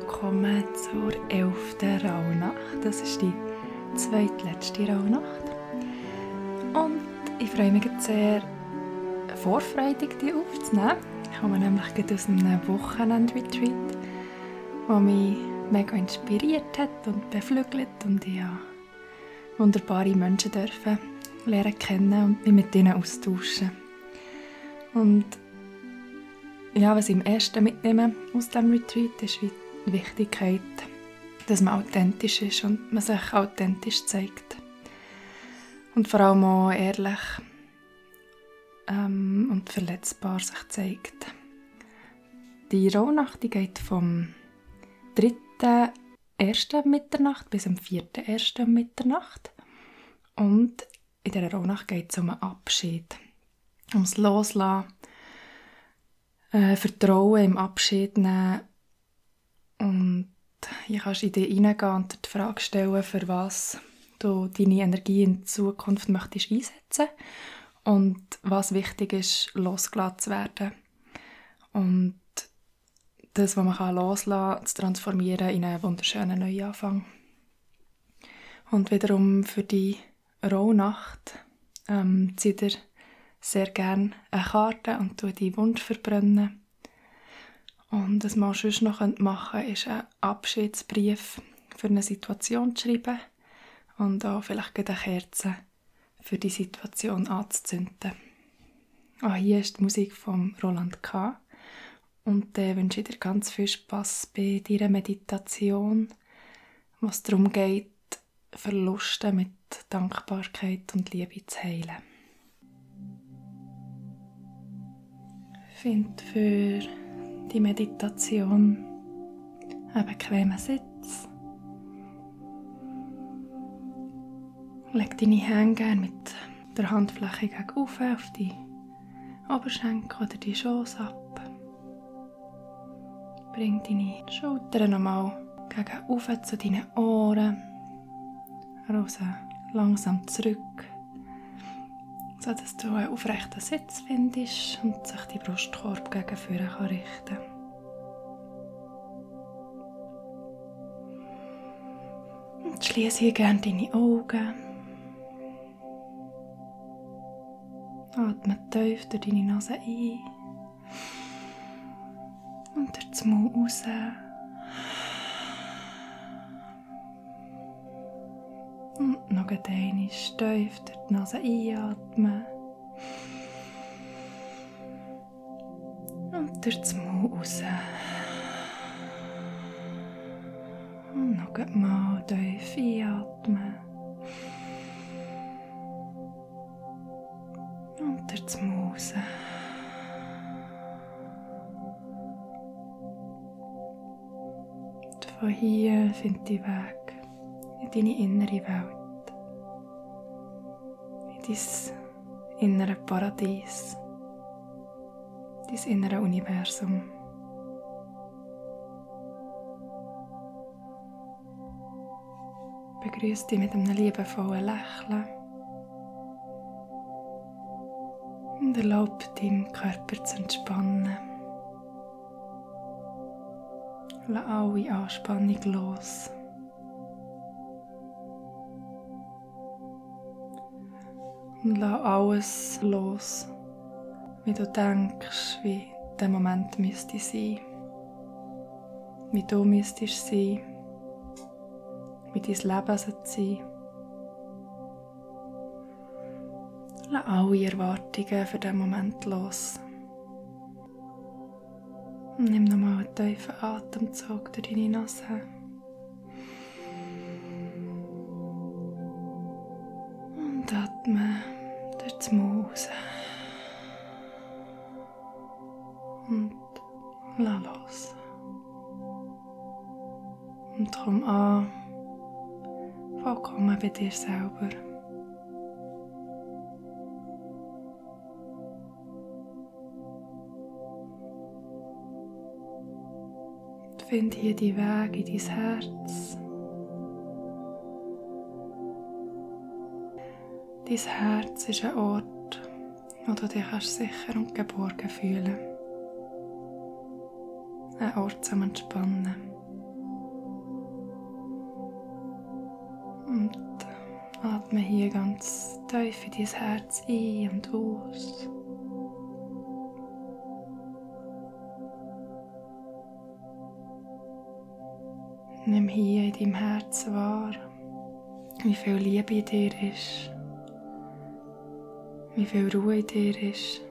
willkommen zur 11. Rauhnacht. Das ist die zweitletzte Rauhnacht. Und ich freue mich sehr, vorfreudig die aufzunehmen. Ich komme nämlich aus einem Wochenend-Retreat, der mich mega inspiriert hat und beflügelt und ich habe wunderbare Menschen dürfen lernen kennen und mich mit ihnen austauschen. Und ja, was ich im ersten mitnehme aus dem Retreat ist Wichtigkeit, dass man authentisch ist und man sich authentisch zeigt. Und vor allem auch ehrlich ähm, und verletzbar sich zeigt. Die Rauhnacht die geht vom 3. 1. Mitternacht bis am 4. 1. Mitternacht. Und in dieser Rauhnacht geht es um einen Abschied, ums Loslassen äh, Vertrauen im Abschied nehmen und ich kannst in dich hineingehen und die Frage stellen, für was du deine Energie in Zukunft möchtest einsetzen und was wichtig ist, losgelassen zu werden. Und das, was man kann loslassen kann, zu transformieren in einen wunderschönen Neuanfang. Und wiederum für die Rauhnacht ähm, zieht er sehr gerne eine Karte und tue die Wunsch verbrennen. Und was man sonst noch machen könnte, ist einen Abschiedsbrief für eine Situation zu schreiben und auch vielleicht eine Kerze für die Situation anzuzünden. Auch hier ist die Musik von Roland K. Und dann wünsche ich dir ganz viel Spaß bei deiner Meditation, was darum geht, Verluste mit Dankbarkeit und Liebe zu heilen. Find für die Meditation einen bequemen Sitz. Leg deine Hände gerne mit der Handfläche gegenüber auf die Oberschenkel oder die Schoß ab. Bring deine Schultern nochmal gegenüber zu deinen Ohren. Raus langsam zurück so dass du einen aufrechten Sitz findest und sich die Brustkorb gegen vorne kann richten Und schließe hier gerne deine Augen. Atme tief durch deine Nase ein und durch den Mund raus. Noch einmal tief durch die Nase einatmen. Und durch den Mund raus. Und noch einmal tief einatmen. Und durch den Mund raus. Und von hier findet die Weg in deine innere Welt, dein innere Paradies, dein innere Universum. Begrüße dich mit einem liebevollen Lächeln und erlaube deinem Körper zu entspannen. Lass alle Anspannung los. Und lass alles los, wie du denkst, wie der Moment müsste sein. Wie du müsstest sein. Wie dein Leben sollte sein. Lass alle Erwartungen für den Moment los. Und nimm nochmal einen tiefen Atemzug durch deine Nase. Und atme durch das Maus. Und lass los. Und komm an, vollkommen bei dir selber. Find hier die Weg in dein Herz. Dein Herz ist ein Ort, wo du dich sicher und geborgen fühlen Ein Ort zum Entspannen. Und atme hier ganz tief in dein Herz ein und aus. Nimm hier in deinem Herz wahr, wie viel Liebe in dir ist wie viel Ruhe in dir ist,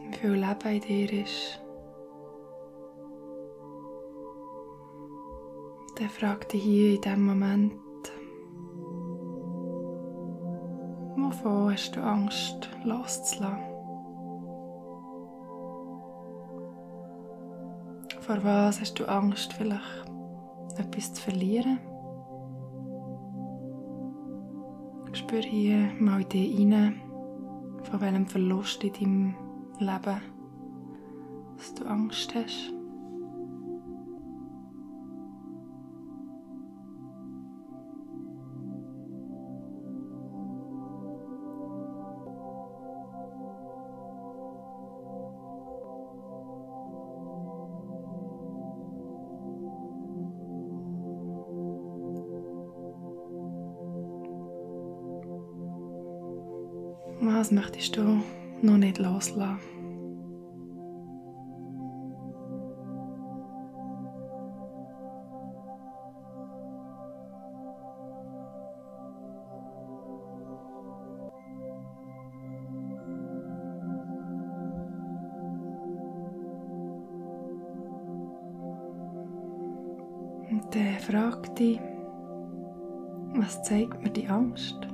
wie viel Leben in dir ist. Dann frag dich hier in diesem Moment, wovon hast du Angst loszulassen? Vor was hast du Angst, vielleicht etwas zu verlieren? Spür hier mal in dich rein, von welchem Verlust in deinem Leben dass du Angst hast. Was möchtest du noch nicht loslassen? Und dann frag dich, was zeigt mir die Angst?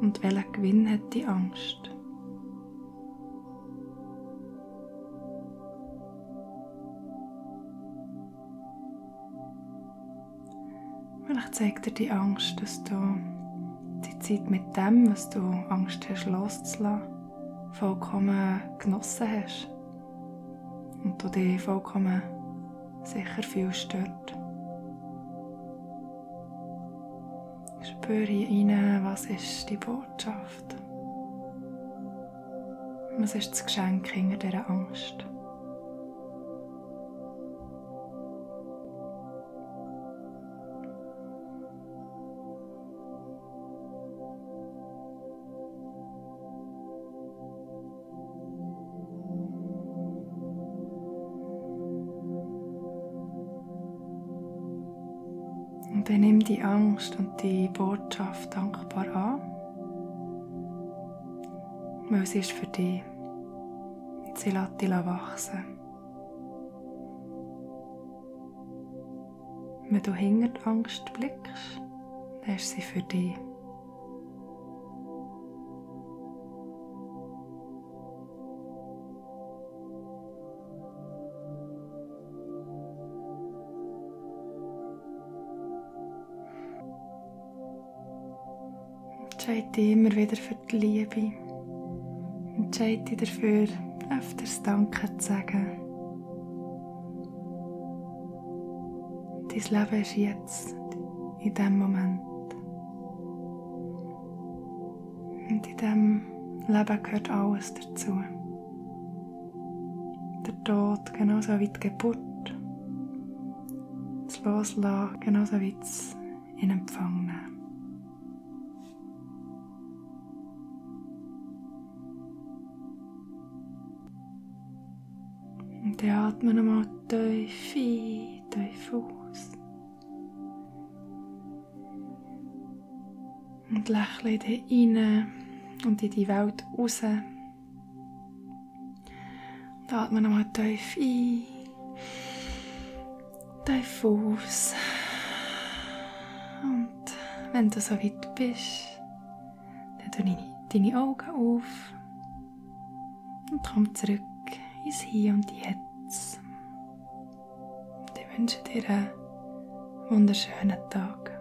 Und welcher Gewinn hat die Angst? Vielleicht zeigt dir die Angst, dass du die Zeit mit dem, was du Angst hast, loszulassen, vollkommen genossen hast. Und du dich vollkommen sicher fühlst dort. Spüre rein, was ist die Botschaft? Was ist das Geschenk hinter dieser Angst? Und dann nimm die Angst und die Botschaft dankbar an, weil sie ist für dich. Und sie lässt dich wachsen. Wenn du hinter die Angst blickst, dann ist sie für dich. Entscheide dich immer wieder für die Liebe. Entscheide dich dafür, öfters Danke zu sagen. Dein Leben ist jetzt, in diesem Moment. Und in diesem Leben gehört alles dazu. Der Tod genauso wie die Geburt. Das Loslassen genauso wie das in Empfang nehmen. Dann atme nochmal tief ein, tief aus. Und lächle dich rein und in die Welt raus. Und atme nochmal tief ein, tief aus. Und wenn du so weit bist, dann tu deine, deine Augen auf und komm zurück ins Hier und Jetzt. Und ich wünsche dir einen wunderschönen Tag.